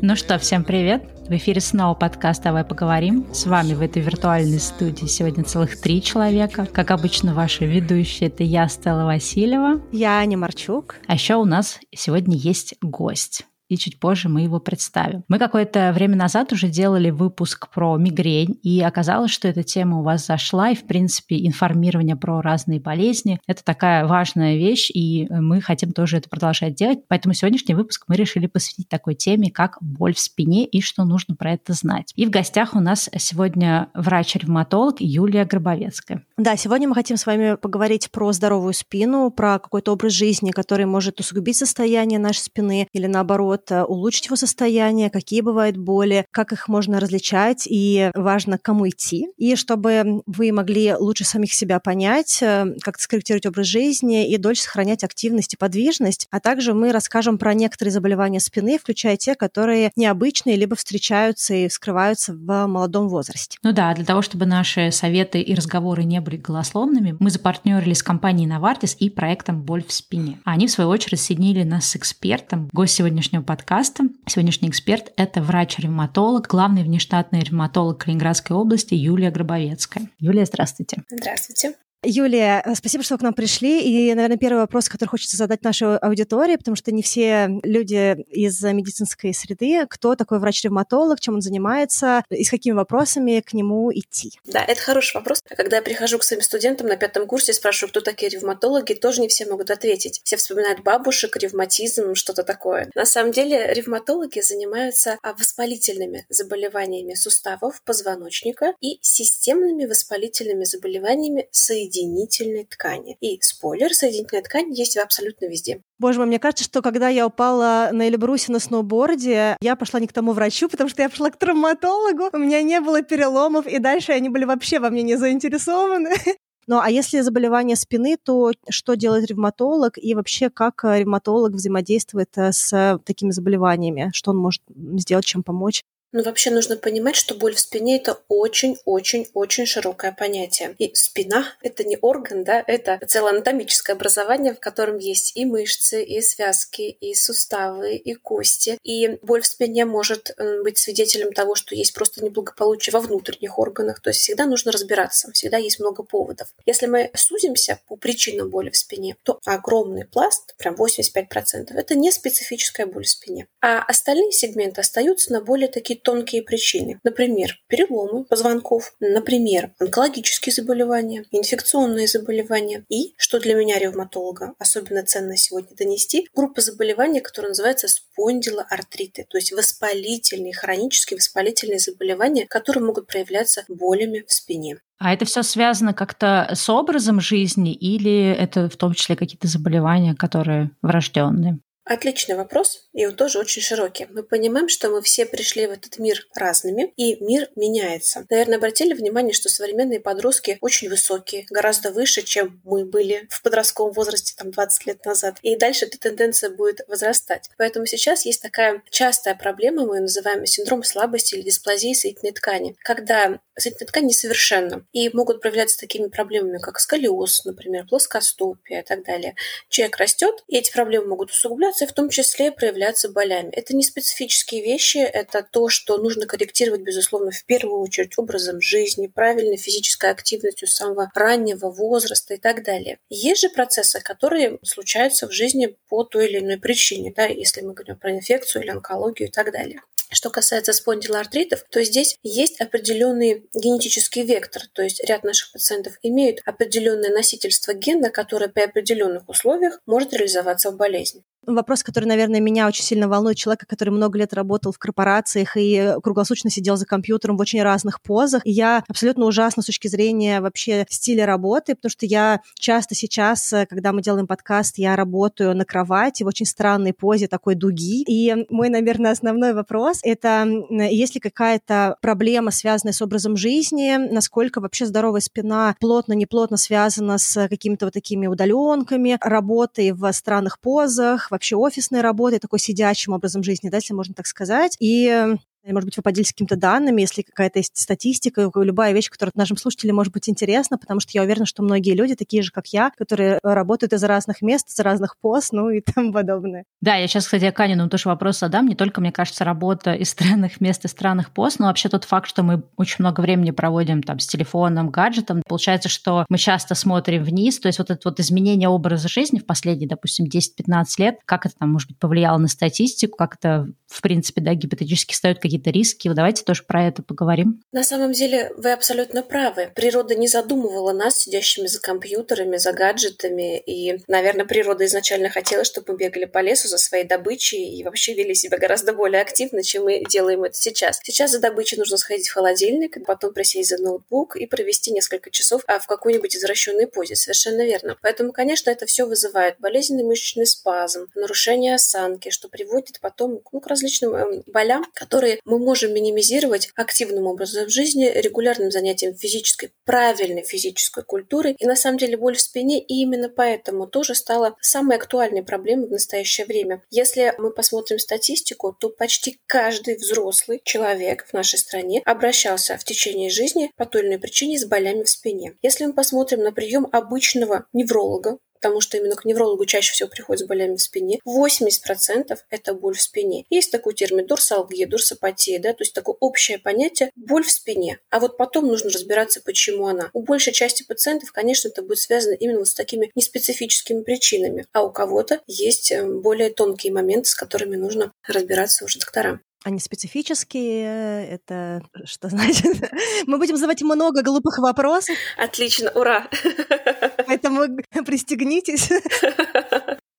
Ну что, всем привет! В эфире снова подкаст «Давай поговорим». С вами в этой виртуальной студии сегодня целых три человека. Как обычно, ваши ведущие — это я, Стелла Васильева. Я Аня Марчук. А еще у нас сегодня есть гость и чуть позже мы его представим. Мы какое-то время назад уже делали выпуск про мигрень, и оказалось, что эта тема у вас зашла, и, в принципе, информирование про разные болезни — это такая важная вещь, и мы хотим тоже это продолжать делать. Поэтому сегодняшний выпуск мы решили посвятить такой теме, как боль в спине и что нужно про это знать. И в гостях у нас сегодня врач-ревматолог Юлия Гробовецкая. Да, сегодня мы хотим с вами поговорить про здоровую спину, про какой-то образ жизни, который может усугубить состояние нашей спины или, наоборот, наоборот, э, улучшить его состояние, какие бывают боли, как их можно различать и важно, к кому идти. И чтобы вы могли лучше самих себя понять, э, как скорректировать образ жизни и дольше сохранять активность и подвижность. А также мы расскажем про некоторые заболевания спины, включая те, которые необычные, либо встречаются и вскрываются в молодом возрасте. Ну да, для того, чтобы наши советы и разговоры не были голословными, мы запартнерились с компанией Novartis и проектом «Боль в спине». Они, в свою очередь, соединили нас с экспертом. Гость сегодняшнего подкаста. Сегодняшний эксперт – это врач-ревматолог, главный внештатный ревматолог Калининградской области Юлия Гробовецкая. Юлия, здравствуйте. Здравствуйте. Юлия, э, спасибо, что к нам пришли. И, наверное, первый вопрос, который хочется задать нашей аудитории, потому что не все люди из медицинской среды, кто такой врач-ревматолог, чем он занимается, и с какими вопросами к нему идти. Да, это хороший вопрос. Когда я прихожу к своим студентам на пятом курсе, спрашиваю, кто такие ревматологи, тоже не все могут ответить. Все вспоминают бабушек, ревматизм, что-то такое. На самом деле ревматологи занимаются а, воспалительными заболеваниями суставов, позвоночника и системными воспалительными заболеваниями соединения соединительной ткани. И спойлер, соединительная ткань есть абсолютно везде. Боже мой, мне кажется, что когда я упала на Эльбрусе на сноуборде, я пошла не к тому врачу, потому что я пошла к травматологу, у меня не было переломов, и дальше они были вообще во мне не заинтересованы. Ну, а если заболевание спины, то что делает ревматолог и вообще как ревматолог взаимодействует э, с такими заболеваниями? Что он может сделать, чем помочь? Но вообще нужно понимать, что боль в спине – это очень-очень-очень широкое понятие. И спина – это не орган, да, это целое анатомическое образование, в котором есть и мышцы, и связки, и суставы, и кости. И боль в спине может быть свидетелем того, что есть просто неблагополучие во внутренних органах. То есть всегда нужно разбираться, всегда есть много поводов. Если мы сузимся по причинам боли в спине, то огромный пласт, прям 85%, это не специфическая боль в спине. А остальные сегменты остаются на более такие тонкие причины. Например, переломы позвонков, например, онкологические заболевания, инфекционные заболевания и, что для меня ревматолога особенно ценно сегодня донести, группа заболеваний, которая называется спондилоартриты, то есть воспалительные, хронические воспалительные заболевания, которые могут проявляться болями в спине. А это все связано как-то с образом жизни или это в том числе какие-то заболевания, которые врожденные? Отличный вопрос, и он тоже очень широкий. Мы понимаем, что мы все пришли в этот мир разными, и мир меняется. Наверное, обратили внимание, что современные подростки очень высокие, гораздо выше, чем мы были в подростковом возрасте там 20 лет назад. И дальше эта тенденция будет возрастать. Поэтому сейчас есть такая частая проблема, мы ее называем синдром слабости или дисплазии соединительной ткани, когда соединительная ткань несовершенна и могут проявляться такими проблемами, как сколиоз, например, плоскостопие и так далее. Человек растет, и эти проблемы могут усугубляться, в том числе проявляться болями. Это не специфические вещи, это то, что нужно корректировать, безусловно, в первую очередь образом жизни, правильной физической активностью с самого раннего возраста и так далее. Есть же процессы, которые случаются в жизни по той или иной причине, да, если мы говорим про инфекцию или онкологию и так далее. Что касается спондилоартритов, то здесь есть определенный генетический вектор, то есть ряд наших пациентов имеют определенное носительство гена, которое при определенных условиях может реализоваться в болезни вопрос, который, наверное, меня очень сильно волнует, человека, который много лет работал в корпорациях и круглосуточно сидел за компьютером в очень разных позах. И я абсолютно ужасна с точки зрения вообще стиля работы, потому что я часто сейчас, когда мы делаем подкаст, я работаю на кровати в очень странной позе такой дуги. И мой, наверное, основной вопрос — это есть ли какая-то проблема, связанная с образом жизни, насколько вообще здоровая спина плотно-неплотно связана с какими-то вот такими удаленками, работой в странных позах, вообще офисной работой, такой сидячим образом жизни, да, если можно так сказать. И может быть, вы поделитесь какими-то данными, если какая-то есть статистика, любая вещь, которая нашим слушателям может быть интересна, потому что я уверена, что многие люди, такие же, как я, которые работают из разных мест, из разных пост, ну и тому подобное. Да, я сейчас, кстати, Канину тоже вопрос задам. Не только, мне кажется, работа из странных мест и странных пост, но вообще тот факт, что мы очень много времени проводим там с телефоном, гаджетом, получается, что мы часто смотрим вниз, то есть вот это вот изменение образа жизни в последние, допустим, 10-15 лет, как это там, может быть, повлияло на статистику, как это, в принципе, да, гипотетически ставит какие-то риски. Давайте тоже про это поговорим. На самом деле, вы абсолютно правы. Природа не задумывала нас, сидящими за компьютерами, за гаджетами, и, наверное, природа изначально хотела, чтобы мы бегали по лесу за своей добычей и вообще вели себя гораздо более активно, чем мы делаем это сейчас. Сейчас за добычей нужно сходить в холодильник, потом присесть за ноутбук и провести несколько часов а, в какой-нибудь извращенной позе. Совершенно верно. Поэтому, конечно, это все вызывает болезненный мышечный спазм, нарушение осанки, что приводит потом ну, к различным э, болям, которые мы можем минимизировать активным образом жизни, регулярным занятием физической, правильной физической культурой. И на самом деле боль в спине и именно поэтому тоже стала самой актуальной проблемой в настоящее время. Если мы посмотрим статистику, то почти каждый взрослый человек в нашей стране обращался в течение жизни по той или иной причине с болями в спине. Если мы посмотрим на прием обычного невролога, потому что именно к неврологу чаще всего приходят с болями в спине. 80% это боль в спине. Есть такой термин дорсалгия, дорсопатия, да, то есть такое общее понятие боль в спине. А вот потом нужно разбираться, почему она. У большей части пациентов, конечно, это будет связано именно вот с такими неспецифическими причинами. А у кого-то есть э, более тонкие моменты, с которыми нужно разбираться уже докторам. Они специфические, это что значит? Мы будем задавать много глупых вопросов. Отлично, ура! Поэтому пристегнитесь.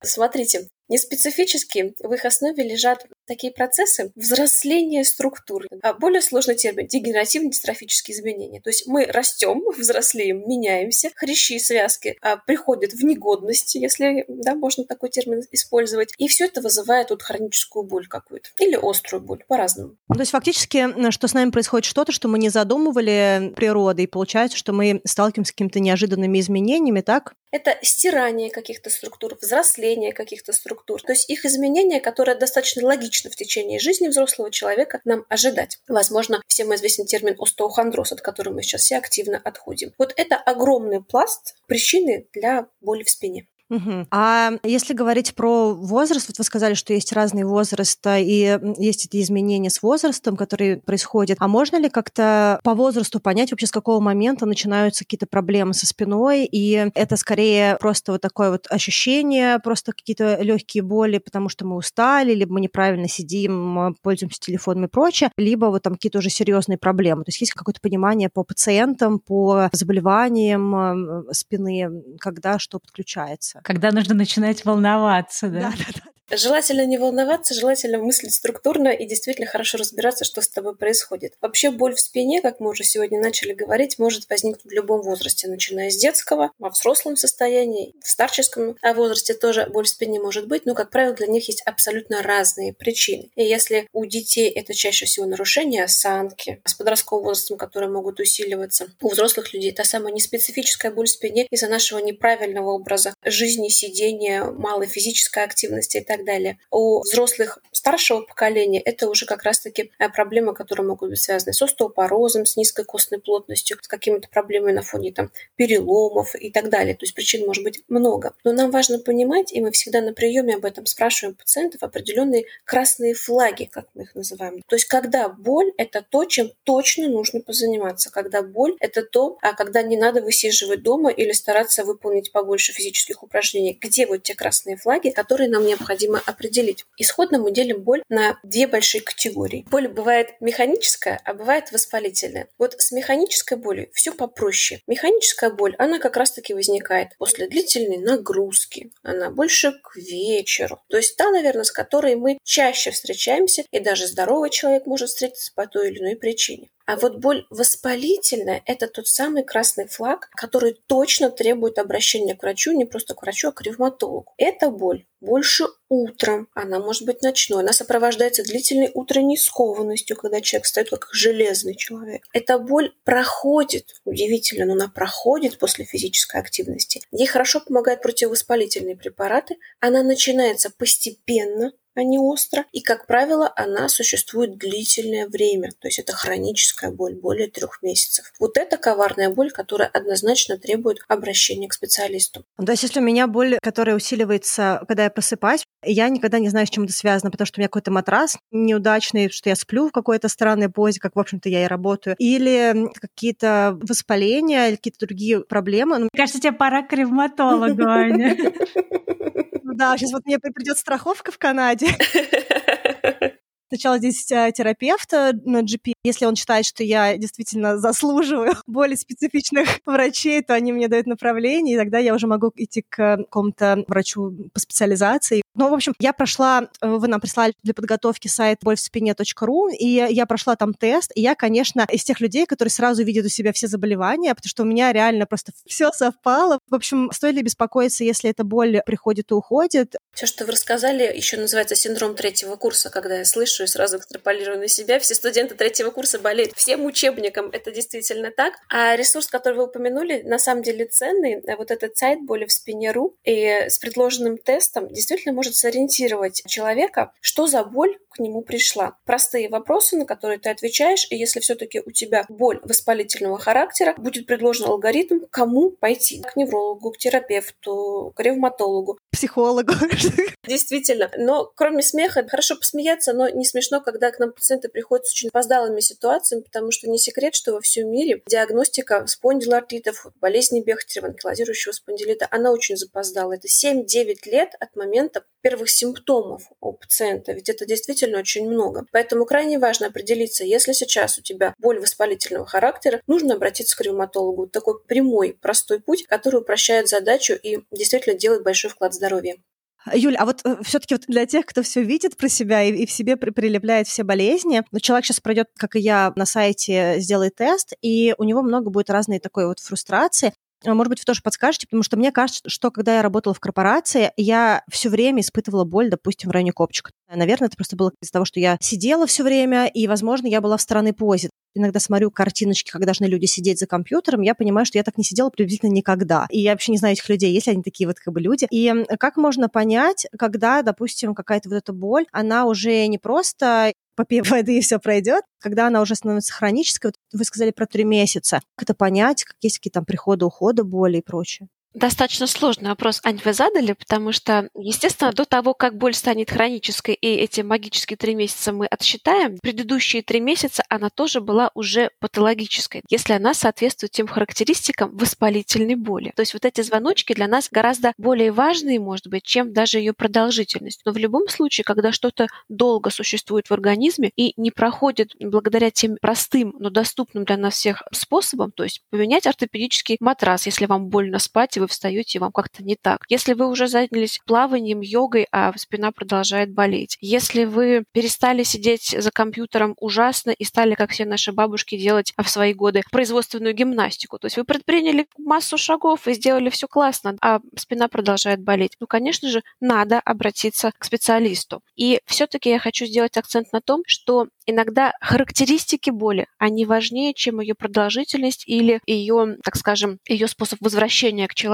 Смотрите, Неспецифически в их основе лежат такие процессы взросления структуры. А более сложный термин – дегенеративно-дистрофические изменения. То есть мы растем, взрослеем, меняемся, хрящи связки а, приходят в негодность, если да, можно такой термин использовать. И все это вызывает вот хроническую боль какую-то. Или острую боль, по-разному. То есть фактически, что с нами происходит что-то, что мы не задумывали природой, и получается, что мы сталкиваемся с какими-то неожиданными изменениями, так? Это стирание каких-то структур, взросление каких-то структур. То есть их изменения, которые достаточно логично в течение жизни взрослого человека нам ожидать. Возможно, всем известен термин остеохондроз, от которого мы сейчас все активно отходим. Вот это огромный пласт причины для боли в спине. Угу. А если говорить про возраст, вот вы сказали, что есть разные возрасты и есть эти изменения с возрастом, которые происходят. А можно ли как-то по возрасту понять вообще, с какого момента начинаются какие-то проблемы со спиной, и это скорее просто вот такое вот ощущение, просто какие-то легкие боли, потому что мы устали, либо мы неправильно сидим, пользуемся телефоном и прочее, либо вот там какие-то уже серьезные проблемы. То есть есть какое-то понимание по пациентам, по заболеваниям спины, когда что подключается? Когда нужно начинать волноваться, да? Да, да. Желательно не волноваться, желательно мыслить структурно и действительно хорошо разбираться, что с тобой происходит. Вообще боль в спине, как мы уже сегодня начали говорить, может возникнуть в любом возрасте, начиная с детского, во взрослом состоянии, в старческом возрасте тоже боль в спине может быть, но, как правило, для них есть абсолютно разные причины. И если у детей это чаще всего нарушение осанки, с подростковым возрастом, которые могут усиливаться, у взрослых людей та самая неспецифическая боль в спине из-за нашего неправильного образа жизни, сидения, малой физической активности и так так далее. У взрослых старшего поколения это уже как раз-таки э, проблемы, которые могут быть связаны с остеопорозом, с низкой костной плотностью, с какими-то проблемами на фоне там, переломов и так далее. То есть причин может быть много. Но нам важно понимать, и мы всегда на приеме об этом спрашиваем пациентов, определенные красные флаги, как мы их называем. То есть когда боль – это то, чем точно нужно позаниматься. Когда боль – это то, а когда не надо высиживать дома или стараться выполнить побольше физических упражнений. Где вот те красные флаги, которые нам необходимо необходимо определить. Исходно мы делим боль на две большие категории. Боль бывает механическая, а бывает воспалительная. Вот с механической болью все попроще. Механическая боль, она как раз-таки возникает после длительной нагрузки. Она больше к вечеру. То есть та, наверное, с которой мы чаще встречаемся, и даже здоровый человек может встретиться по той или иной причине. А вот боль воспалительная – это тот самый красный флаг, который точно требует обращения к врачу, не просто к врачу, а к ревматологу. Эта боль больше утром, она может быть ночной, она сопровождается длительной утренней скованностью, когда человек стоит как железный человек. Эта боль проходит, удивительно, но она проходит после физической активности. Ей хорошо помогают противовоспалительные препараты, она начинается постепенно, а не остро. И, как правило, она существует длительное время. То есть это хроническая боль, более трех месяцев. Вот это коварная боль, которая однозначно требует обращения к специалисту. То есть если у меня боль, которая усиливается, когда я просыпаюсь, я никогда не знаю, с чем это связано, потому что у меня какой-то матрас неудачный, что я сплю в какой-то странной позе, как, в общем-то, я и работаю, или какие-то воспаления, или какие-то другие проблемы. Мне кажется, тебе пора к ревматологу, Аня. Да, сейчас вот мне придет страховка в Канаде. Сначала здесь э, терапевт на GP. Если он считает, что я действительно заслуживаю более специфичных врачей, то они мне дают направление, и тогда я уже могу идти к какому-то врачу по специализации. Ну, в общем, я прошла, э, вы нам прислали для подготовки сайт больвспине.ру, и я прошла там тест, и я, конечно, из тех людей, которые сразу видят у себя все заболевания, потому что у меня реально просто все совпало. В общем, стоит ли беспокоиться, если эта боль приходит и уходит? Все, что вы рассказали, еще называется синдром третьего курса, когда я слышу и сразу экстраполирую на себя. Все студенты третьего курса болеют всем учебникам. Это действительно так. А ресурс, который вы упомянули, на самом деле ценный. Вот этот сайт боли в спине.ру и с предложенным тестом действительно может сориентировать человека, что за боль к нему пришла. Простые вопросы, на которые ты отвечаешь, и если все-таки у тебя боль воспалительного характера, будет предложен алгоритм, кому пойти. К неврологу, к терапевту, к ревматологу. Психологу. Действительно. Но кроме смеха, хорошо посмеяться, но не смешно, когда к нам пациенты приходят с очень опоздалыми ситуациями, потому что не секрет, что во всем мире диагностика спондилартитов, болезни Бехтерева, анкилозирующего спондилита, она очень запоздала. Это 7-9 лет от момента первых симптомов у пациента, ведь это действительно очень много. Поэтому крайне важно определиться, если сейчас у тебя боль воспалительного характера, нужно обратиться к ревматологу. Такой прямой, простой путь, который упрощает задачу и действительно делает большой вклад в здоровье. Юль, а вот э, все-таки вот для тех, кто все видит про себя и, и в себе при, прилепляет все болезни, ну, человек сейчас пройдет, как и я, на сайте сделает тест, и у него много будет разной такой вот фрустрации. А, может быть, вы тоже подскажете, потому что мне кажется, что когда я работала в корпорации, я все время испытывала боль, допустим, в районе копчика. Наверное, это просто было из-за того, что я сидела все время, и, возможно, я была в стороны позе. Иногда смотрю картиночки, как должны люди сидеть за компьютером, я понимаю, что я так не сидела приблизительно никогда. И я вообще не знаю этих людей, если они такие вот как бы люди. И как можно понять, когда, допустим, какая-то вот эта боль, она уже не просто попей воды и все пройдет. Когда она уже становится хронической, вот вы сказали про три месяца, как это понять, как есть какие-то там приходы, уходы, боли и прочее? Достаточно сложный вопрос, Ань, вы задали, потому что, естественно, до того, как боль станет хронической, и эти магические три месяца мы отсчитаем, предыдущие три месяца она тоже была уже патологической, если она соответствует тем характеристикам воспалительной боли. То есть вот эти звоночки для нас гораздо более важные, может быть, чем даже ее продолжительность. Но в любом случае, когда что-то долго существует в организме и не проходит благодаря тем простым, но доступным для нас всех способам, то есть поменять ортопедический матрас, если вам больно спать, вы встаете, и вам как-то не так. Если вы уже занялись плаванием, йогой, а спина продолжает болеть. Если вы перестали сидеть за компьютером ужасно и стали, как все наши бабушки, делать в свои годы производственную гимнастику. То есть вы предприняли массу шагов и сделали все классно, а спина продолжает болеть. Ну, конечно же, надо обратиться к специалисту. И все-таки я хочу сделать акцент на том, что иногда характеристики боли, они важнее, чем ее продолжительность или ее, так скажем, ее способ возвращения к человеку.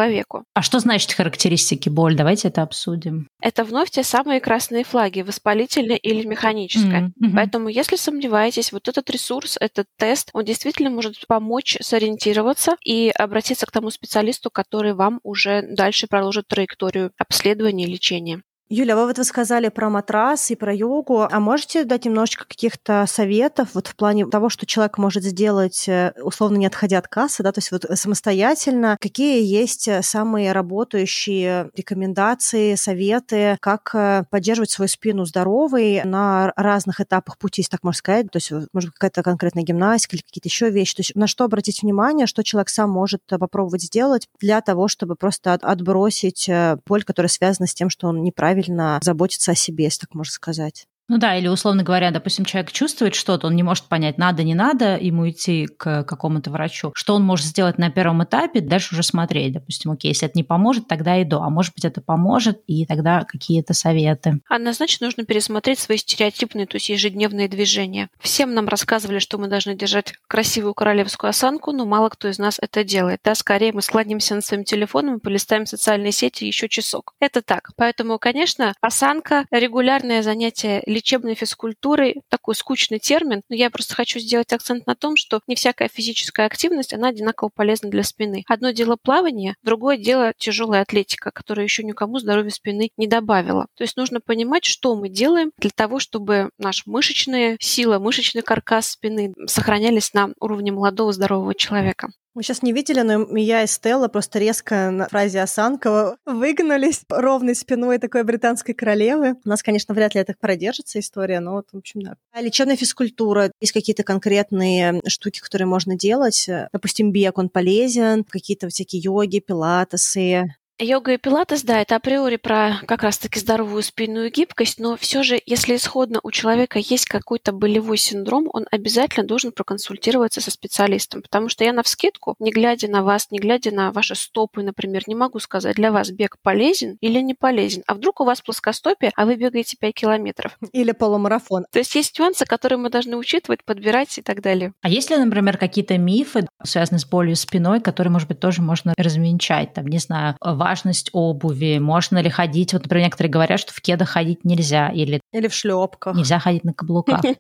А что значит характеристики боли? Давайте это обсудим. Это вновь те самые красные флаги, воспалительная или механическая. Mm-hmm. Поэтому, если сомневаетесь, вот этот ресурс, этот тест, он действительно может помочь сориентироваться и обратиться к тому специалисту, который вам уже дальше проложит траекторию обследования и лечения. Юля, вы вот вы сказали про матрас и про йогу. А можете дать немножечко каких-то советов вот в плане того, что человек может сделать, э, условно не отходя от кассы, да, то есть вот самостоятельно? Какие есть э, самые работающие рекомендации, советы, как э, поддерживать свою спину здоровой на разных этапах пути, если так можно сказать? То есть, может какая-то конкретная гимнастика или какие-то еще вещи. То есть на что обратить внимание, что человек сам может попробовать сделать для того, чтобы просто отбросить боль, которая связана с тем, что он неправильно правильно заботиться о себе, если так можно сказать. Ну да, или условно говоря, допустим, человек чувствует что-то, он не может понять, надо, не надо ему идти к какому-то врачу. Что он может сделать на первом этапе, дальше уже смотреть. Допустим, окей, если это не поможет, тогда иду. А может быть, это поможет, и тогда какие-то советы. Однозначно нужно пересмотреть свои стереотипные, то есть ежедневные движения. Всем нам рассказывали, что мы должны держать красивую королевскую осанку, но мало кто из нас это делает. Да, скорее мы складнимся над своим телефоном и полистаем социальные сети еще часок. Это так. Поэтому, конечно, осанка, регулярное занятие лечебной физкультурой такой скучный термин, но я просто хочу сделать акцент на том, что не всякая физическая активность, она одинаково полезна для спины. Одно дело плавание, другое дело тяжелая атлетика, которая еще никому здоровья спины не добавила. То есть нужно понимать, что мы делаем для того, чтобы наша мышечная сила, мышечный каркас спины сохранялись на уровне молодого здорового человека. Вы сейчас не видели, но я и Стелла просто резко на фразе Осанкова выгнулись ровной спиной такой британской королевы. У нас, конечно, вряд ли это продержится история, но вот, в общем, да. А лечебная физкультура. Есть какие-то конкретные штуки, которые можно делать. Допустим, бег, он полезен, какие-то всякие йоги, пилатесы, Йога и пилатес, да, это априори про как раз-таки здоровую спинную гибкость, но все же, если исходно у человека есть какой-то болевой синдром, он обязательно должен проконсультироваться со специалистом, потому что я на вскидку, не глядя на вас, не глядя на ваши стопы, например, не могу сказать, для вас бег полезен или не полезен. А вдруг у вас плоскостопие, а вы бегаете 5 километров? Или полумарафон. То есть есть нюансы, которые мы должны учитывать, подбирать и так далее. А есть ли, например, какие-то мифы, связанные с болью спиной, которые, может быть, тоже можно развенчать? Там, не знаю, важность обуви, можно ли ходить, вот, например, некоторые говорят, что в кедах ходить нельзя, или... Или в шлепках. Нельзя ходить на каблуках.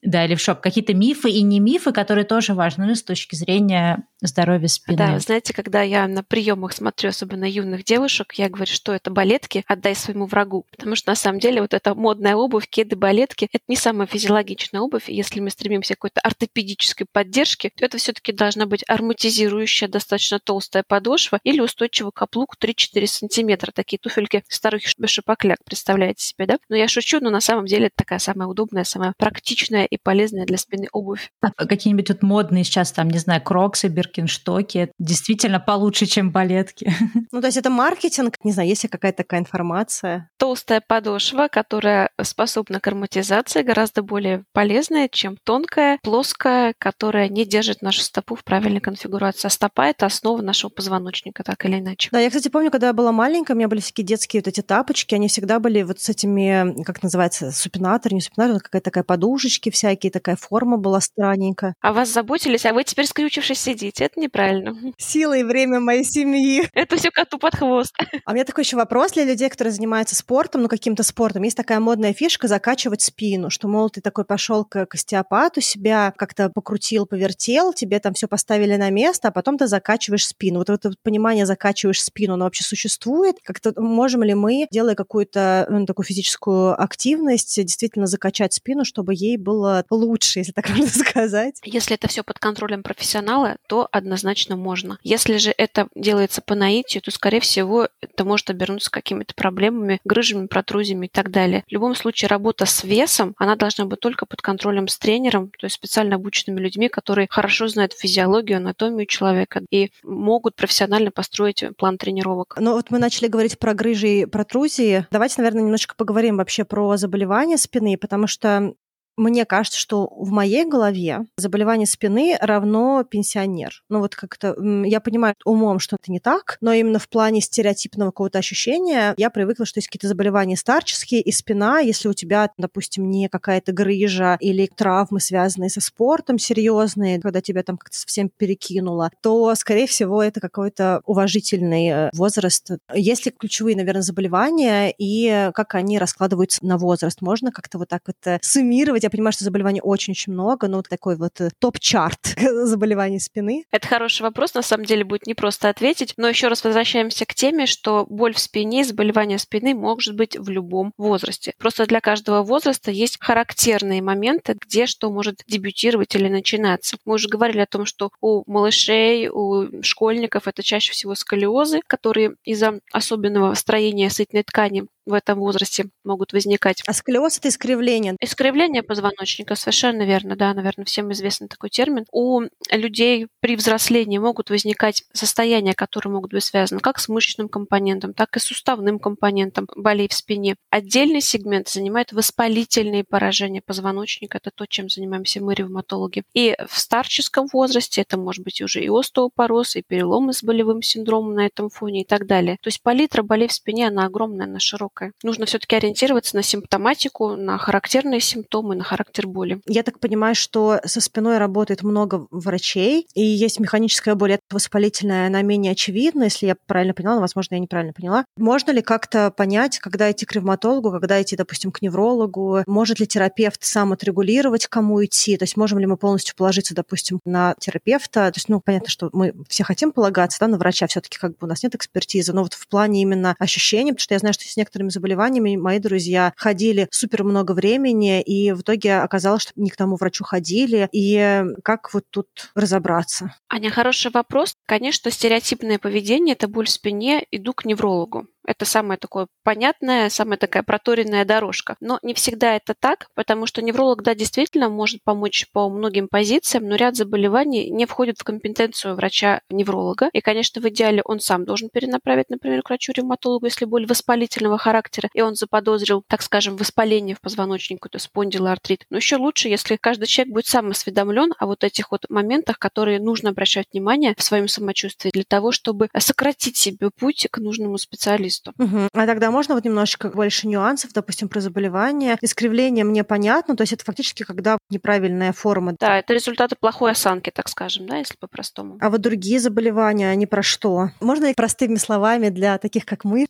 Да, или в шоп. Какие-то мифы и не мифы, которые тоже важны с точки зрения здоровья спины. Да, знаете, когда я на приемах смотрю, особенно юных девушек, я говорю, что это балетки, отдай своему врагу. Потому что на самом деле вот эта модная обувь, кеды, балетки, это не самая физиологичная обувь. Если мы стремимся к какой-то ортопедической поддержке, то это все-таки должна быть ароматизирующая, достаточно толстая подошва или устойчивый каплук 3-4 сантиметра. Такие туфельки старухи без шипокляк, представляете себе, да? Но я шучу, но на самом деле это такая самая удобная, самая практичная и полезная для спины обувь. А какие-нибудь вот модные сейчас там, не знаю, кроксы, биркинштоки, действительно получше, чем балетки. Ну, то есть это маркетинг, не знаю, есть ли какая-то такая информация? Толстая подошва, которая способна к ароматизации, гораздо более полезная, чем тонкая, плоская, которая не держит нашу стопу в правильной конфигурации. А стопа — это основа нашего позвоночника, так или иначе. Да, я, кстати, помню, когда я была маленькая, у меня были всякие детские вот эти тапочки, они всегда были вот с этими, как называется, супинатор, не супинатор, какая-то такая подушечки всякие, такая форма была странненькая. А вас заботились, а вы теперь скрючившись сидите. Это неправильно. Сила и время моей семьи. Это все коту под хвост. А у меня такой еще вопрос для людей, которые занимаются спортом, ну, каким-то спортом. Есть такая модная фишка закачивать спину, что, мол, ты такой пошел к остеопату, себя как-то покрутил, повертел, тебе там все поставили на место, а потом ты закачиваешь спину. Вот это понимание закачиваешь спину, оно вообще существует? Как-то можем ли мы, делая какую-то ну, такую физическую активность, действительно закачать спину, чтобы ей было лучше, если так можно сказать? Если это все под контролем профессионала, то однозначно можно. Если же это делается по наитию, то, скорее всего, это может обернуться какими-то проблемами, грыжами, протрузиями и так далее. В любом случае, работа с весом, она должна быть только под контролем с тренером, то есть специально обученными людьми, которые хорошо знают физиологию, анатомию человека и могут профессионально построить план тренировок. Ну вот мы начали говорить про грыжи и протрузии. Давайте, наверное, немножко поговорим вообще про заболевания спины, потому что мне кажется, что в моей голове заболевание спины равно пенсионер. Ну вот как-то я понимаю умом, что это не так, но именно в плане стереотипного какого-то ощущения я привыкла, что есть какие-то заболевания старческие, и спина, если у тебя, допустим, не какая-то грыжа или травмы, связанные со спортом серьезные, когда тебя там как-то совсем перекинуло, то, скорее всего, это какой-то уважительный возраст. Есть ли ключевые, наверное, заболевания и как они раскладываются на возраст? Можно как-то вот так вот э, суммировать я понимаю, что заболеваний очень-очень много, но вот такой вот э, топ-чарт заболеваний спины. Это хороший вопрос, на самом деле будет непросто ответить, но еще раз возвращаемся к теме, что боль в спине, заболевание спины может быть в любом возрасте. Просто для каждого возраста есть характерные моменты, где что может дебютировать или начинаться. Мы уже говорили о том, что у малышей, у школьников это чаще всего сколиозы, которые из-за особенного строения сытной ткани в этом возрасте могут возникать. А сколиоз – это искривление? Искривление позвоночника, совершенно верно, да, наверное, всем известный такой термин. У людей при взрослении могут возникать состояния, которые могут быть связаны как с мышечным компонентом, так и с суставным компонентом болей в спине. Отдельный сегмент занимает воспалительные поражения позвоночника. Это то, чем занимаемся мы, ревматологи. И в старческом возрасте это может быть уже и остеопороз, и переломы с болевым синдромом на этом фоне и так далее. То есть палитра болей в спине, она огромная, она широкая. Нужно все-таки ориентироваться на симптоматику, на характерные симптомы, на характер боли. Я так понимаю, что со спиной работает много врачей, и есть механическая боль, это воспалительная, она менее очевидна, если я правильно поняла, возможно, я неправильно поняла. Можно ли как-то понять, когда идти к ревматологу, когда идти, допустим, к неврологу? Может ли терапевт сам отрегулировать, кому идти? То есть можем ли мы полностью положиться, допустим, на терапевта? То есть, ну, понятно, что мы все хотим полагаться да, на врача, все-таки как бы у нас нет экспертизы, но вот в плане именно ощущений, потому что я знаю, что с некоторыми заболеваниями мои друзья ходили супер много времени, и в итоге оказалось, что не к тому врачу ходили. И как вот тут разобраться? Аня, хороший вопрос. Конечно, стереотипное поведение – это боль в спине, иду к неврологу. Это самая такое понятная, самая такая проторенная дорожка. Но не всегда это так, потому что невролог, да, действительно может помочь по многим позициям, но ряд заболеваний не входит в компетенцию врача-невролога. И, конечно, в идеале он сам должен перенаправить, например, к врачу-ревматологу, если боль воспалительного характера, и он заподозрил, так скажем, воспаление в позвоночнике, то спондилоартрит. Но еще лучше, если каждый человек будет сам осведомлен о вот этих вот моментах, которые нужно обращать внимание в своем самочувствии для того, чтобы сократить себе путь к нужному специалисту специалисту. Угу. А тогда можно вот немножечко больше нюансов, допустим, про заболевание. Искривление мне понятно, то есть это фактически когда неправильная форма. Да, это результаты плохой осанки, так скажем, да, если по-простому. А вот другие заболевания, они про что? Можно ли простыми словами для таких, как мы,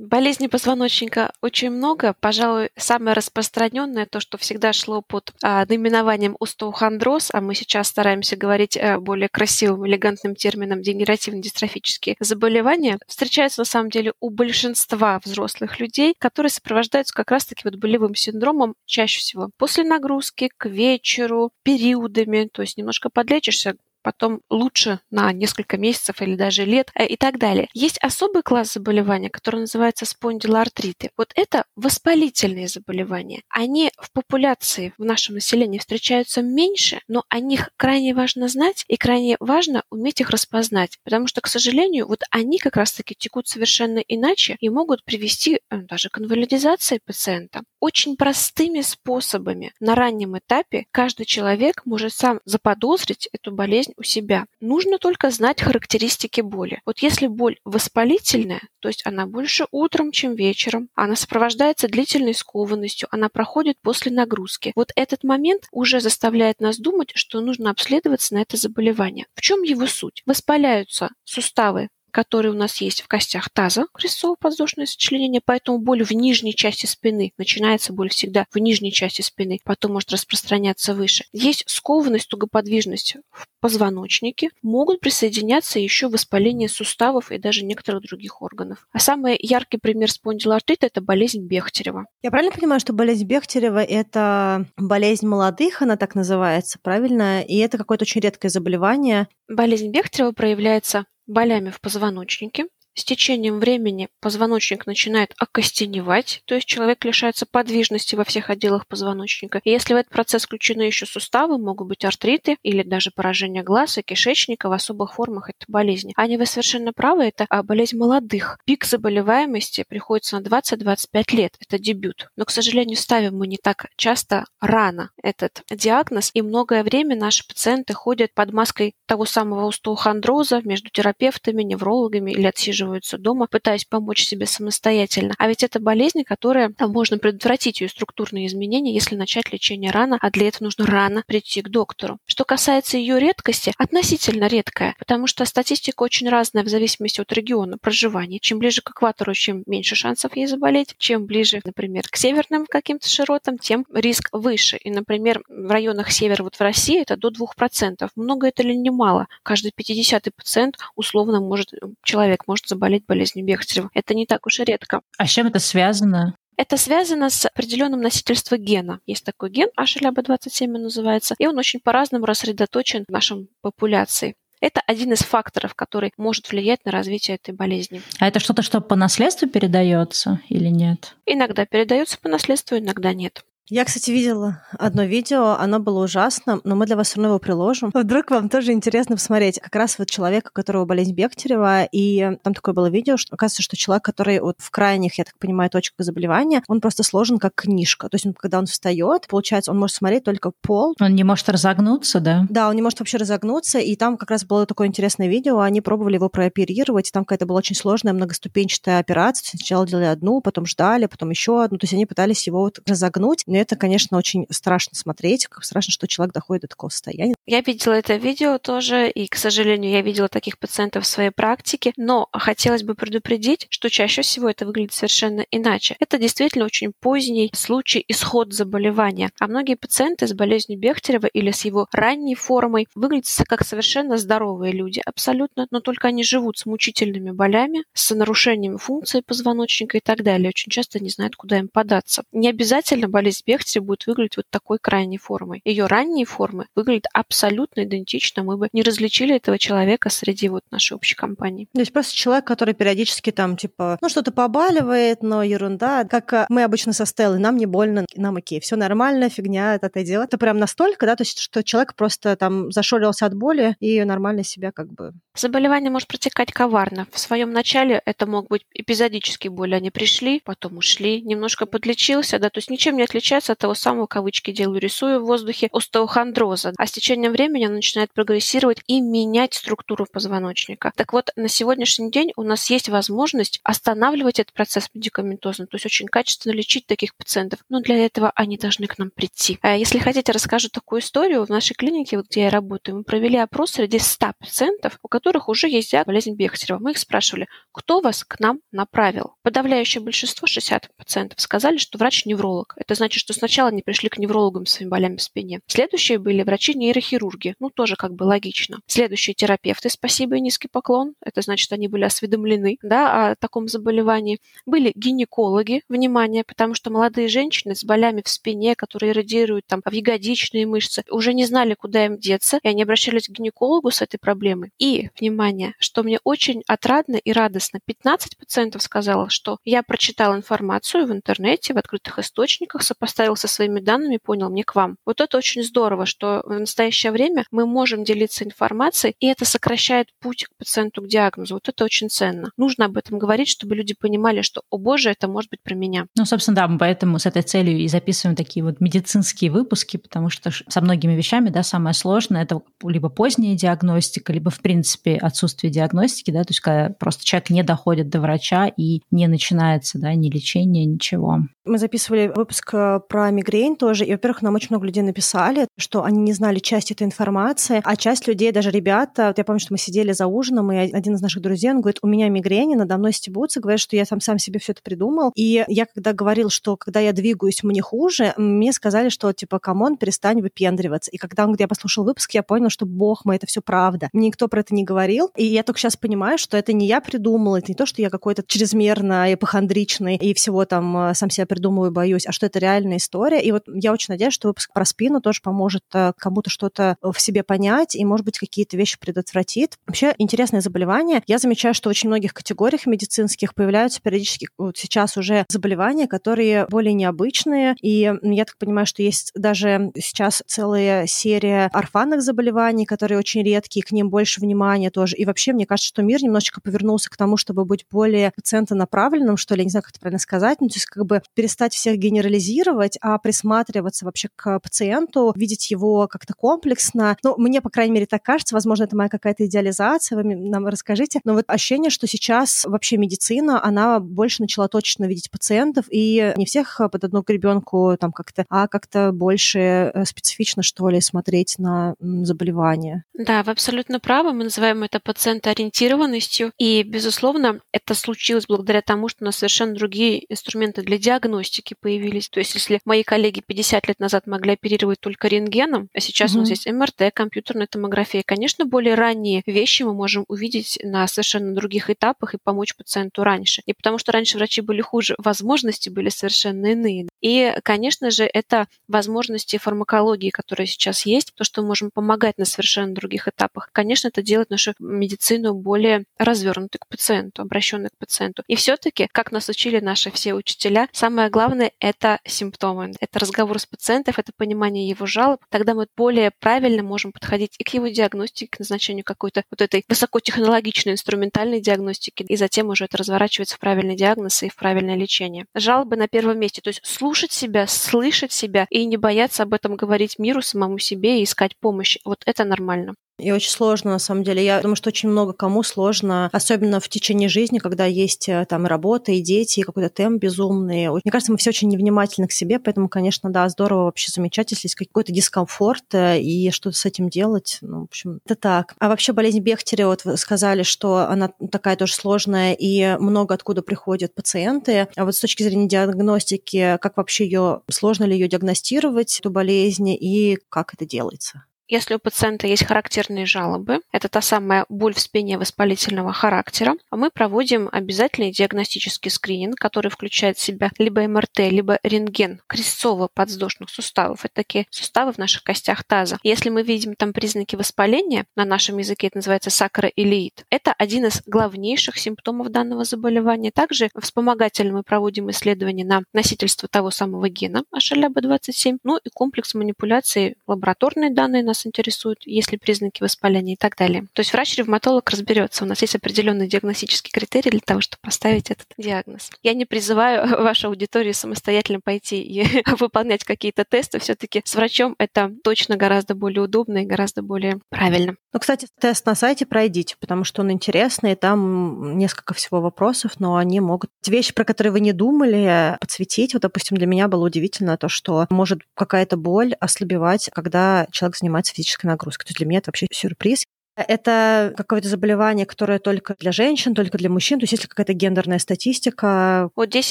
Болезней позвоночника очень много. Пожалуй, самое распространенное, то, что всегда шло под а, наименованием остеохондроз, а мы сейчас стараемся говорить а, более красивым, элегантным термином дегенеративно-дистрофические заболевания, встречаются на самом деле у большинства взрослых людей, которые сопровождаются как раз-таки вот болевым синдромом чаще всего после нагрузки, к вечеру, периодами, то есть немножко подлечишься, потом лучше на несколько месяцев или даже лет э, и так далее. Есть особый класс заболевания, который называется спондилоартриты. Вот это воспалительные заболевания. Они в популяции, в нашем населении встречаются меньше, но о них крайне важно знать и крайне важно уметь их распознать, потому что, к сожалению, вот они как раз-таки текут совершенно иначе и могут привести э, даже к инвалидизации пациента. Очень простыми способами на раннем этапе каждый человек может сам заподозрить эту болезнь болезнь у себя. Нужно только знать характеристики боли. Вот если боль воспалительная, то есть она больше утром, чем вечером, она сопровождается длительной скованностью, она проходит после нагрузки. Вот этот момент уже заставляет нас думать, что нужно обследоваться на это заболевание. В чем его суть? Воспаляются суставы которые у нас есть в костях таза, крестцово-подвздошное сочленение, поэтому боль в нижней части спины, начинается боль всегда в нижней части спины, потом может распространяться выше. Есть скованность, тугоподвижность в позвоночнике, могут присоединяться еще воспаление суставов и даже некоторых других органов. А самый яркий пример спондилоартрита – это болезнь Бехтерева. Я правильно понимаю, что болезнь Бехтерева – это болезнь молодых, она так называется, правильно? И это какое-то очень редкое заболевание? Болезнь Бехтерева проявляется болями в позвоночнике, с течением времени позвоночник начинает окостеневать, то есть человек лишается подвижности во всех отделах позвоночника. И если в этот процесс включены еще суставы, могут быть артриты или даже поражение глаз и кишечника в особых формах это болезни. Они вы совершенно правы, это а, болезнь молодых. Пик заболеваемости приходится на 20-25 лет, это дебют. Но, к сожалению, ставим мы не так часто рано этот диагноз, и многое время наши пациенты ходят под маской того самого остеохондроза между терапевтами, неврологами или отсиживают отсиживаются дома, пытаясь помочь себе самостоятельно. А ведь это болезнь, которая можно предотвратить ее структурные изменения, если начать лечение рано, а для этого нужно рано прийти к доктору. Что касается ее редкости, относительно редкая, потому что статистика очень разная в зависимости от региона проживания. Чем ближе к экватору, чем меньше шансов ей заболеть, чем ближе, например, к северным каким-то широтам, тем риск выше. И, например, в районах севера, вот в России, это до 2%. Много это или не мало? Каждый 50 пациент условно может, человек может заболеть болезнью Бехтерева. Это не так уж и редко. А с чем это связано? Это связано с определенным носительством гена. Есть такой ген, HLA-B27 называется, и он очень по-разному рассредоточен в нашем популяции. Это один из факторов, который может влиять на развитие этой болезни. А это что-то, что по наследству передается или нет? Иногда передается по наследству, иногда нет. Я, кстати, видела одно видео, оно было ужасно, но мы для вас все равно его приложим. Вдруг вам тоже интересно посмотреть. Как раз вот человек, у которого болезнь Бехтерева, и там такое было видео, что оказывается, что человек, который вот в крайних, я так понимаю, точках заболевания, он просто сложен как книжка. То есть он, когда он встает, получается, он может смотреть только пол. Он не может разогнуться, да? Да, он не может вообще разогнуться, и там как раз было такое интересное видео, они пробовали его прооперировать, там какая-то была очень сложная многоступенчатая операция. Сначала делали одну, потом ждали, потом еще одну. То есть они пытались его вот разогнуть, но это, конечно, очень страшно смотреть, как страшно, что человек доходит до такого состояния. Я видела это видео тоже, и, к сожалению, я видела таких пациентов в своей практике, но хотелось бы предупредить, что чаще всего это выглядит совершенно иначе. Это действительно очень поздний случай, исход заболевания. А многие пациенты с болезнью Бехтерева или с его ранней формой выглядят как совершенно здоровые люди, абсолютно, но только они живут с мучительными болями, с нарушением функции позвоночника и так далее. Очень часто не знают, куда им податься. Не обязательно болезнь Бехтерева будет выглядеть вот такой крайней формой. Ее ранние формы выглядят абсолютно идентично. Мы бы не различили этого человека среди вот нашей общей компании. То есть просто человек, который периодически там типа, ну что-то побаливает, но ерунда. Как э, мы обычно со Стеллой, нам не больно, нам окей, все нормально, фигня, это это дело. Это прям настолько, да, то есть что человек просто там зашорился от боли и нормально себя как бы... Заболевание может протекать коварно. В своем начале это мог быть эпизодические боли. Они пришли, потом ушли, немножко подлечился, да, то есть ничем не отличается от того самого, кавычки делаю, рисую в воздухе, остеохондроза. А с течением времени он начинает прогрессировать и менять структуру позвоночника. Так вот, на сегодняшний день у нас есть возможность останавливать этот процесс медикаментозно, то есть очень качественно лечить таких пациентов. Но для этого они должны к нам прийти. А если хотите, расскажу такую историю. В нашей клинике, где я работаю, мы провели опрос среди 100 пациентов, у которых уже есть болезнь Бехтерева. Мы их спрашивали, кто вас к нам направил? Подавляющее большинство, 60 пациентов, сказали, что врач-невролог. Это значит, что сначала они пришли к неврологам с своими болями в спине. Следующие были врачи-нейрохирурги. Ну, тоже как бы логично. Следующие терапевты, спасибо и низкий поклон. Это значит, они были осведомлены да, о таком заболевании. Были гинекологи, внимание, потому что молодые женщины с болями в спине, которые радируют там в ягодичные мышцы, уже не знали, куда им деться, и они обращались к гинекологу с этой проблемой. И, внимание, что мне очень отрадно и радостно, 15 пациентов сказало, что я прочитал информацию в интернете, в открытых источниках, сопоставил со своими данными, понял, мне к вам. Вот это очень здорово, что в настоящее время мы можем делиться информацией, и это сокращает путь к пациенту к диагнозу. Вот это очень ценно. Нужно об этом говорить, чтобы люди понимали, что, о боже, это может быть про меня. Ну, собственно, да, мы поэтому с этой целью и записываем такие вот медицинские выпуски, потому что со многими вещами, да, самое сложное – это либо поздняя диагностика, либо, в принципе, отсутствие диагностики, да, то есть когда просто человек не доходит до врача и не начинается, да, ни лечения, ничего. Мы записывали выпуск э, про мигрень тоже, и, во-первых, нам очень много людей написали, что они не знали часть этой информации, а часть людей, даже ребята, вот я помню, что мы сидели за ужином, и один из наших друзей, он говорит, у меня мигрень, надо мной стебутся, говорят, что я там сам себе все это придумал. И я когда говорил, что когда я двигаюсь, мне хуже, мне сказали, что типа, come on, перестань выпендриваться. И когда он, я послушал выпуск, я понял, что бог мой, это все правда. Мне никто про это не говорил, и я только сейчас понимаю, что это не я придумал, это не то, что я какой-то чрезмерно эпохондричный и всего там э, сам себя придумываю, боюсь, а что это реальная история. И вот я очень надеюсь, что выпуск про спину тоже поможет э, кому-то что-то в себе понять и, может быть, какие-то вещи предотвратит. Вообще интересное заболевание. Я замечаю, что в очень многих категориях медицинских появляются периодически вот сейчас уже заболевания, которые более необычные. И я так понимаю, что есть даже сейчас целая серия орфанных заболеваний, которые очень редкие, к ним больше внимания тоже. И вообще, мне кажется, что мир немножечко повернулся к тому, чтобы быть более пациентонаправленным, что ли, я не знаю, как это правильно сказать, ну, то есть как бы перестать всех генерализировать, а присматриваться вообще к пациенту, видеть его как-то комплексно. Ну, мне, по крайней мере, так кажется, возможно, это моя какая-то идеализация, вы нам расскажите, но вот ощущение, что сейчас вообще медицина, она больше начала точно видеть пациентов, и не всех под одну гребенку там как-то, а как-то больше э, специфично, что ли, смотреть на заболевания. Да, вы абсолютно правы, мы называем это пациентоориентированностью, и, безусловно, это случилось благодаря тому, что у нас совершенно другие инструменты для диагностики появились. То есть если мои коллеги 50 лет назад могли оперировать только рентгеном, а сейчас угу. у нас есть МРТ, компьютерная томография, конечно, более ранние вещи мы можем увидеть на совершенно других этапах и помочь пациенту раньше. Не потому что раньше врачи были хуже, возможности были совершенно иные. И, конечно же, это возможности фармакологии, которые сейчас есть, то, что мы можем помогать на совершенно других этапах. Конечно, это делает нашу медицину более развернутой к пациенту, обращенной к пациенту. И все-таки, как нас учили наши все учителя, самое главное – это симптомы. Это разговор с пациентом, это понимание его жалоб. Тогда мы более правильно можем подходить и к его диагностике, к назначению какой-то вот этой высокотехнологичной инструментальной диагностики, и затем уже это разворачивается в правильный диагноз и в правильное лечение. Жалобы на первом месте, то есть слушать себя, слышать себя и не бояться об этом говорить миру, самому себе и искать помощь. Вот это нормально. И очень сложно, на самом деле. Я думаю, что очень много кому сложно, особенно в течение жизни, когда есть э, там работа, и дети, и какой-то темп безумный. Мне кажется, мы все очень невнимательны к себе, поэтому, конечно, да, здорово вообще замечать, если есть какой-то дискомфорт, э, и что-то с этим делать. Ну, в общем, это так. А вообще болезнь Бехтеря, вот вы сказали, что она такая тоже сложная, и много откуда приходят пациенты. А вот с точки зрения диагностики, как вообще ее, сложно ли ее диагностировать, эту болезнь, и как это делается? Если у пациента есть характерные жалобы, это та самая боль в спине воспалительного характера, мы проводим обязательный диагностический скрининг, который включает в себя либо МРТ, либо рентген крестцово-подвздошных суставов. Это такие суставы в наших костях таза. Если мы видим там признаки воспаления, на нашем языке это называется сакроилеид, это один из главнейших симптомов данного заболевания. Также вспомогательно мы проводим исследования на носительство того самого гена HLA-B27, ну и комплекс манипуляций, лабораторные данные нас нас интересуют, есть ли признаки воспаления и так далее. То есть врач-ревматолог разберется. У нас есть определенные диагностические критерии для того, чтобы поставить этот диагноз. Я не призываю вашу аудиторию самостоятельно пойти и выполнять какие-то тесты. Все-таки с врачом это точно гораздо более удобно и гораздо более правильно. Ну, кстати, тест на сайте пройдите, потому что он интересный, там несколько всего вопросов, но они могут вещи, про которые вы не думали, подсветить. Вот, допустим, для меня было удивительно то, что может какая-то боль ослабевать, когда человек занимается физической нагрузкой. То есть для меня это вообще сюрприз. Это какое-то заболевание, которое только для женщин, только для мужчин? То есть есть ли какая-то гендерная статистика? Вот здесь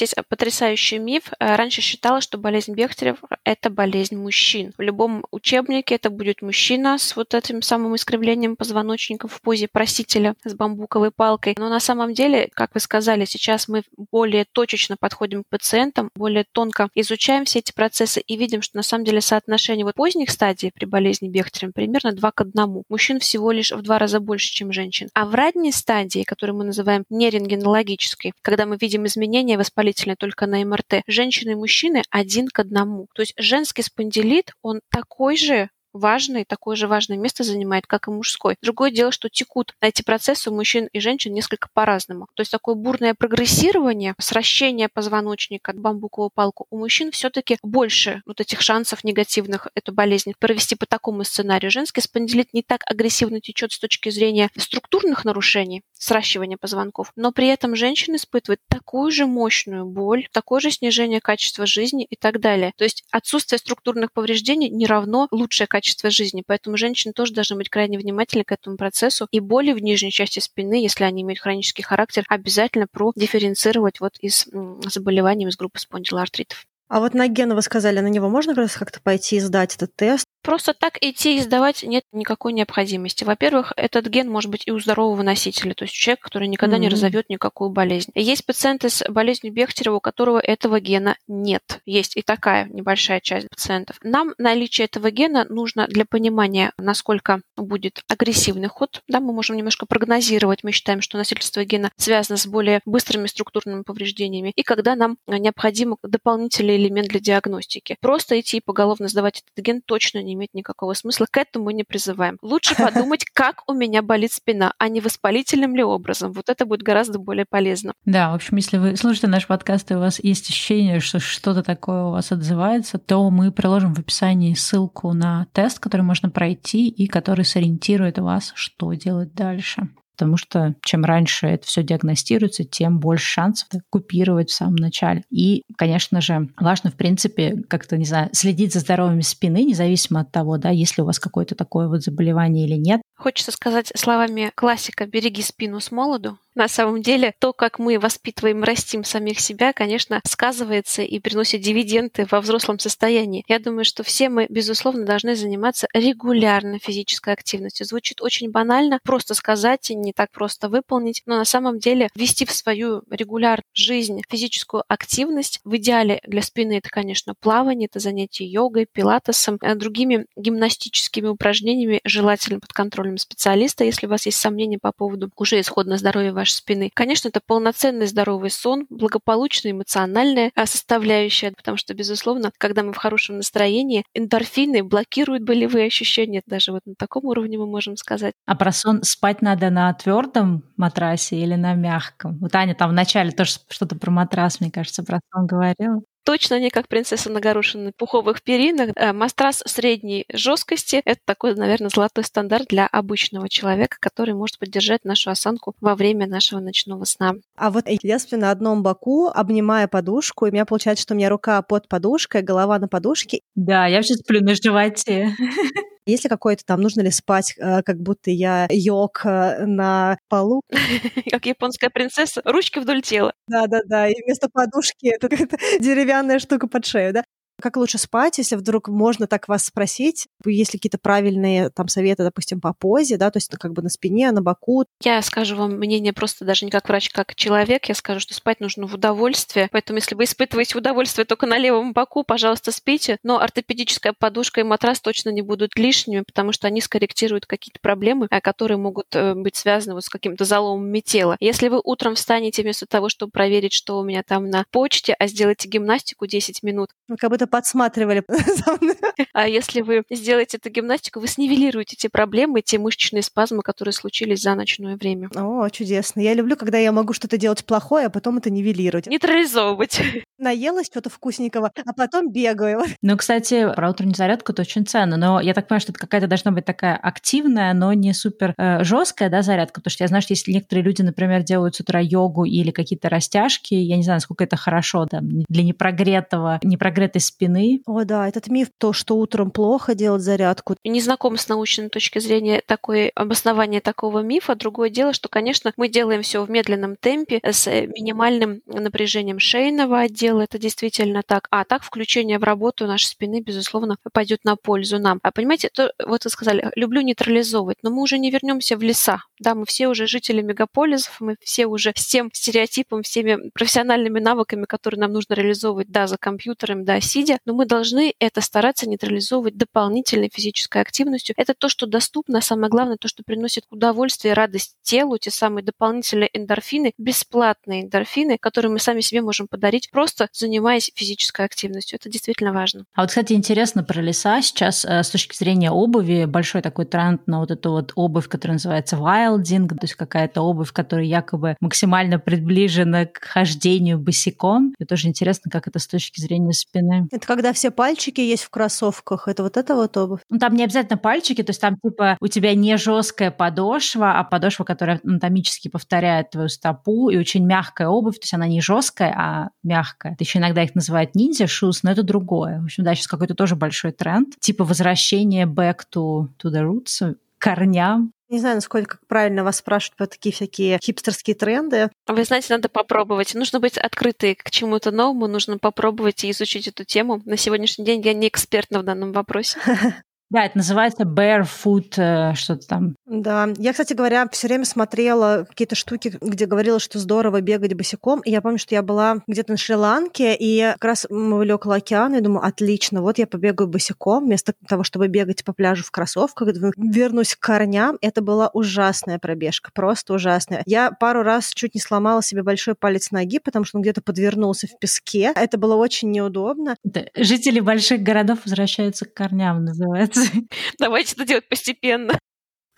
есть потрясающий миф. Э, раньше считалось, что болезнь Бехтерев – это болезнь мужчин. В любом учебнике это будет мужчина с вот этим самым искривлением позвоночника в позе просителя с бамбуковой палкой. Но на самом деле, как вы сказали, сейчас мы более точечно подходим к пациентам, более тонко изучаем все эти процессы и видим, что на самом деле соотношение вот поздних стадий при болезни Бехтерем примерно 2 к 1. Мужчин всего лишь в два раза больше, чем женщин. А в ранней стадии, которую мы называем нерентгенологической, когда мы видим изменения воспалительные только на МРТ, женщины и мужчины один к одному. То есть женский спондилит, он такой же важное, такое же важное место занимает, как и мужской. Другое дело, что текут эти процессы у мужчин и женщин несколько по-разному. То есть такое бурное прогрессирование, сращение позвоночника, бамбуковую палку, у мужчин все-таки больше вот этих шансов негативных эту болезнь провести по такому сценарию. Женский спондилит не так агрессивно течет с точки зрения структурных нарушений, сращивания позвонков, но при этом женщина испытывает такую же мощную боль, такое же снижение качества жизни и так далее. То есть отсутствие структурных повреждений не равно лучшее качество жизни. Поэтому женщины тоже должны быть крайне внимательны к этому процессу. И боли в нижней части спины, если они имеют хронический характер, обязательно продифференцировать вот из заболеваний из группы спондилоартритов. А вот на ген вы сказали, на него можно как раз как-то пойти и сдать этот тест? Просто так идти и сдавать нет никакой необходимости. Во-первых, этот ген может быть и у здорового носителя, то есть человек, который никогда mm-hmm. не разовьет никакую болезнь. Есть пациенты с болезнью Бехтерева, у которого этого гена нет. Есть и такая небольшая часть пациентов. Нам наличие этого гена нужно для понимания, насколько будет агрессивный ход. Да, мы можем немножко прогнозировать. Мы считаем, что носительство гена связано с более быстрыми структурными повреждениями. И когда нам необходим дополнительный элемент для диагностики. Просто идти и поголовно сдавать этот ген точно не имеет никакого смысла. К этому мы не призываем. Лучше подумать, как у меня болит спина, а не воспалительным ли образом. Вот это будет гораздо более полезно. Да, в общем, если вы слушаете наш подкаст, и у вас есть ощущение, что что-то такое у вас отзывается, то мы приложим в описании ссылку на тест, который можно пройти и который сориентирует вас, что делать дальше потому что чем раньше это все диагностируется, тем больше шансов купировать в самом начале. И, конечно же, важно, в принципе, как-то, не знаю, следить за здоровьем спины, независимо от того, да, есть ли у вас какое-то такое вот заболевание или нет. Хочется сказать словами классика «береги спину с молоду», На самом деле, то, как мы воспитываем растим самих себя, конечно, сказывается и приносит дивиденды во взрослом состоянии. Я думаю, что все мы, безусловно, должны заниматься регулярно физической активностью. Звучит очень банально, просто сказать и не так просто выполнить, но на самом деле ввести в свою регулярную жизнь физическую активность, в идеале для спины это, конечно, плавание, это занятие йогой, пилатесом, э, другими гимнастическими упражнениями, желательно под контролем специалиста, если у вас есть сомнения по поводу уже исходного здоровья вашей спины. Конечно, это полноценный здоровый сон, благополучная эмоциональная а, составляющая, потому что, безусловно, когда мы в хорошем настроении, эндорфины блокируют болевые ощущения. Даже вот на таком уровне мы можем сказать. А про сон спать надо на твердом матрасе или на мягком? Вот Аня там вначале тоже что-то про матрас, мне кажется, про сон говорила точно не как принцесса на горошиной пуховых перинах. Э, Мастрас средней жесткости – это такой, наверное, золотой стандарт для обычного человека, который может поддержать нашу осанку во время нашего ночного сна. А вот я сплю на одном боку, обнимая подушку, и у меня получается, что у меня рука под подушкой, голова на подушке. Да, я вообще сплю на животе. Если какой-то там, нужно ли спать, э, как будто я йог э, на полу. Как японская принцесса, ручки вдоль тела. Да-да-да, и вместо подушки это деревянная штука под шею, да? Как лучше спать, если вдруг можно так вас спросить? Есть ли какие-то правильные там советы, допустим, по позе, да, то есть как бы на спине, на боку? Я скажу вам мнение просто даже не как врач, как человек. Я скажу, что спать нужно в удовольствие. Поэтому если вы испытываете удовольствие только на левом боку, пожалуйста, спите. Но ортопедическая подушка и матрас точно не будут лишними, потому что они скорректируют какие-то проблемы, э, которые могут э, быть связаны вот с каким-то заломами тела. Если вы утром встанете вместо того, чтобы проверить, что у меня там на почте, а сделаете гимнастику 10 минут. Вы как будто подсматривали. А если вы сделаете эту гимнастику, вы снивелируете те проблемы, те мышечные спазмы, которые случились за ночное время. О, чудесно. Я люблю, когда я могу что-то делать плохое, а потом это нивелировать. Нейтрализовывать. Наелась что-то вкусненького, а потом бегаю. Ну, кстати, про утреннюю зарядку это очень ценно, но я так понимаю, что это какая-то должна быть такая активная, но не супер э, жесткая, да, зарядка, потому что я знаю, что если некоторые люди, например, делают с утра йогу или какие-то растяжки, я не знаю, насколько это хорошо, да, для непрогретого, непрогретой спины спины. О, да, этот миф, то, что утром плохо делать зарядку. Не знаком с научной точки зрения такой обоснование такого мифа. Другое дело, что, конечно, мы делаем все в медленном темпе с минимальным напряжением шейного отдела. Это действительно так. А так включение в работу нашей спины, безусловно, пойдет на пользу нам. А понимаете, то, вот вы сказали, люблю нейтрализовывать, но мы уже не вернемся в леса. Да, мы все уже жители мегаполисов, мы все уже с тем стереотипом, всеми профессиональными навыками, которые нам нужно реализовывать, да, за компьютером, да, сидя, но мы должны это стараться нейтрализовывать дополнительной физической активностью. Это то, что доступно, а самое главное, то, что приносит удовольствие и радость телу, те самые дополнительные эндорфины, бесплатные эндорфины, которые мы сами себе можем подарить, просто занимаясь физической активностью. Это действительно важно. А вот, кстати, интересно про леса. Сейчас э, с точки зрения обуви большой такой тренд на вот эту вот обувь, которая называется wild wilding, то есть какая-то обувь, которая якобы максимально приближена к хождению босиком. И тоже интересно, как это с точки зрения спины. Это когда все пальчики есть в кроссовках, это вот эта вот обувь? Ну, там не обязательно пальчики, то есть там типа у тебя не жесткая подошва, а подошва, которая анатомически повторяет твою стопу, и очень мягкая обувь, то есть она не жесткая, а мягкая. Еще иногда их называют ниндзя шуз, но это другое. В общем, да, сейчас какой-то тоже большой тренд, типа возвращение back to, to the roots, корням. Не знаю, насколько правильно вас спрашивать про такие всякие хипстерские тренды. Вы знаете, надо попробовать. Нужно быть открыты к чему-то новому, нужно попробовать и изучить эту тему. На сегодняшний день я не экспертна в данном вопросе. Да, это называется barefoot, э, что-то там. Да, я, кстати говоря, все время смотрела какие-то штуки, где говорила, что здорово бегать босиком. И я помню, что я была где-то на Шри-Ланке, и как раз мы были около океана, и думаю, отлично, вот я побегаю босиком, вместо того, чтобы бегать по пляжу в кроссовках, вернусь к корням. Это была ужасная пробежка, просто ужасная. Я пару раз чуть не сломала себе большой палец ноги, потому что он где-то подвернулся в песке. Это было очень неудобно. Жители больших городов возвращаются к корням, называется. Давайте это делать постепенно.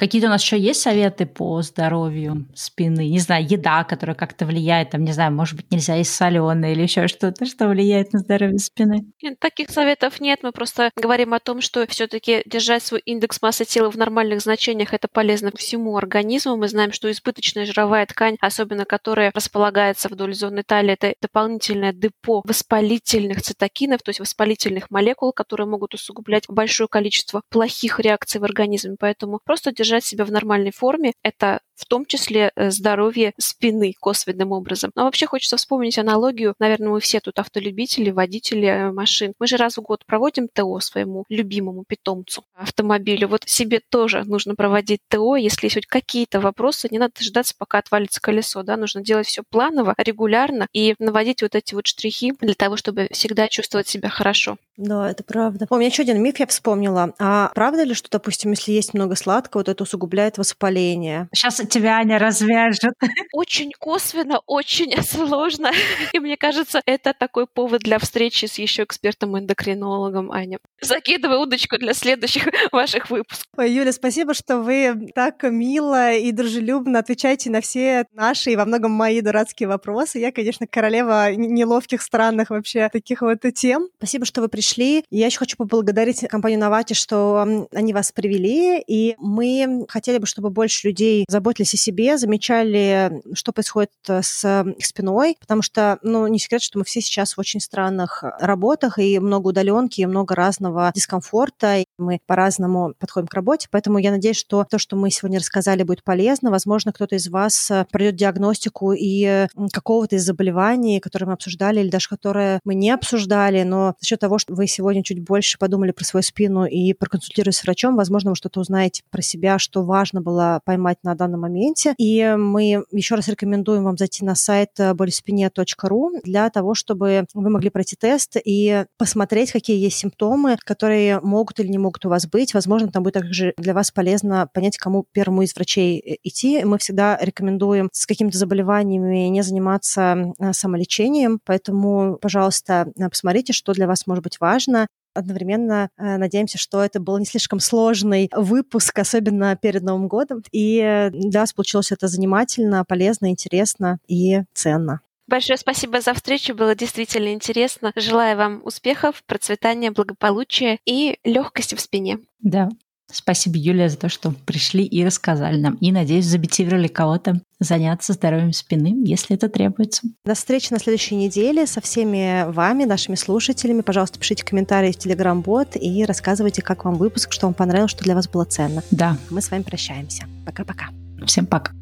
Какие-то у нас еще есть советы по здоровью спины? Не знаю, еда, которая как-то влияет, там, не знаю, может быть, нельзя есть соленое или еще что-то, что влияет на здоровье спины? Таких советов нет. Мы просто говорим о том, что все-таки держать свой индекс массы тела в нормальных значениях это полезно всему организму. Мы знаем, что избыточная жировая ткань, особенно которая располагается вдоль зоны талии, это дополнительное депо воспалительных цитокинов, то есть воспалительных молекул, которые могут усугублять большое количество плохих реакций в организме. Поэтому просто держать держать себя в нормальной форме. Это в том числе э, здоровье спины косвенным образом. Но вообще хочется вспомнить аналогию. Наверное, мы все тут автолюбители, водители э, машин. Мы же раз в год проводим ТО своему любимому питомцу автомобилю. Вот себе тоже нужно проводить ТО. Если есть хоть какие-то вопросы, не надо дождаться, пока отвалится колесо. Да? Нужно делать все планово, регулярно и наводить вот эти вот штрихи для того, чтобы всегда чувствовать себя хорошо. Да, это правда. У меня еще один миф я вспомнила. А правда ли, что, допустим, если есть много сладкого, то это усугубляет воспаление? Сейчас тебя Аня развяжет. Очень косвенно, очень сложно. И мне кажется, это такой повод для встречи с еще экспертом-эндокринологом, Аня. Закидывай удочку для следующих ваших выпусков. Ой, Юля, спасибо, что вы так мило и дружелюбно отвечаете на все наши и во многом мои дурацкие вопросы. Я, конечно, королева неловких, странных вообще таких вот тем. Спасибо, что вы пришли пришли. Я еще хочу поблагодарить компанию Навати, что они вас привели, и мы хотели бы, чтобы больше людей заботились о себе, замечали, что происходит э, с их спиной, потому что, ну, не секрет, что мы все сейчас в очень странных работах, и много удаленки, и много разного дискомфорта, и мы по-разному подходим к работе, поэтому я надеюсь, что то, что мы сегодня рассказали, будет полезно. Возможно, кто-то из вас э, пройдет диагностику и какого-то из заболеваний, которые мы обсуждали, или даже которые мы не обсуждали, но за счет того, что вы сегодня чуть больше подумали про свою спину и проконсультируясь с врачом, возможно, вы что-то узнаете про себя, что важно было поймать на данном моменте. И мы еще раз рекомендуем вам зайти на сайт болеспине.ру для того, чтобы вы могли пройти тест и посмотреть, какие есть симптомы, которые могут или не могут у вас быть. Возможно, там будет также для вас полезно понять, кому первому из врачей э, идти. Мы всегда рекомендуем с какими-то заболеваниями не заниматься э, самолечением, поэтому, пожалуйста, посмотрите, что для вас может быть важно. Одновременно э, надеемся, что это был не слишком сложный выпуск, особенно перед Новым годом. И для вас получилось это занимательно, полезно, интересно и ценно. Большое спасибо за встречу, было действительно интересно. Желаю вам успехов, процветания, благополучия и легкости в спине. Да, Спасибо, Юлия, за то, что пришли и рассказали нам. И, надеюсь, замотивировали кого-то заняться здоровьем спины, если это требуется. До встречи на следующей неделе со всеми вами, нашими слушателями. Пожалуйста, пишите комментарии в Telegram-бот и рассказывайте, как вам выпуск, что вам понравилось, что для вас было ценно. Да. Мы с вами прощаемся. Пока-пока. Всем пока.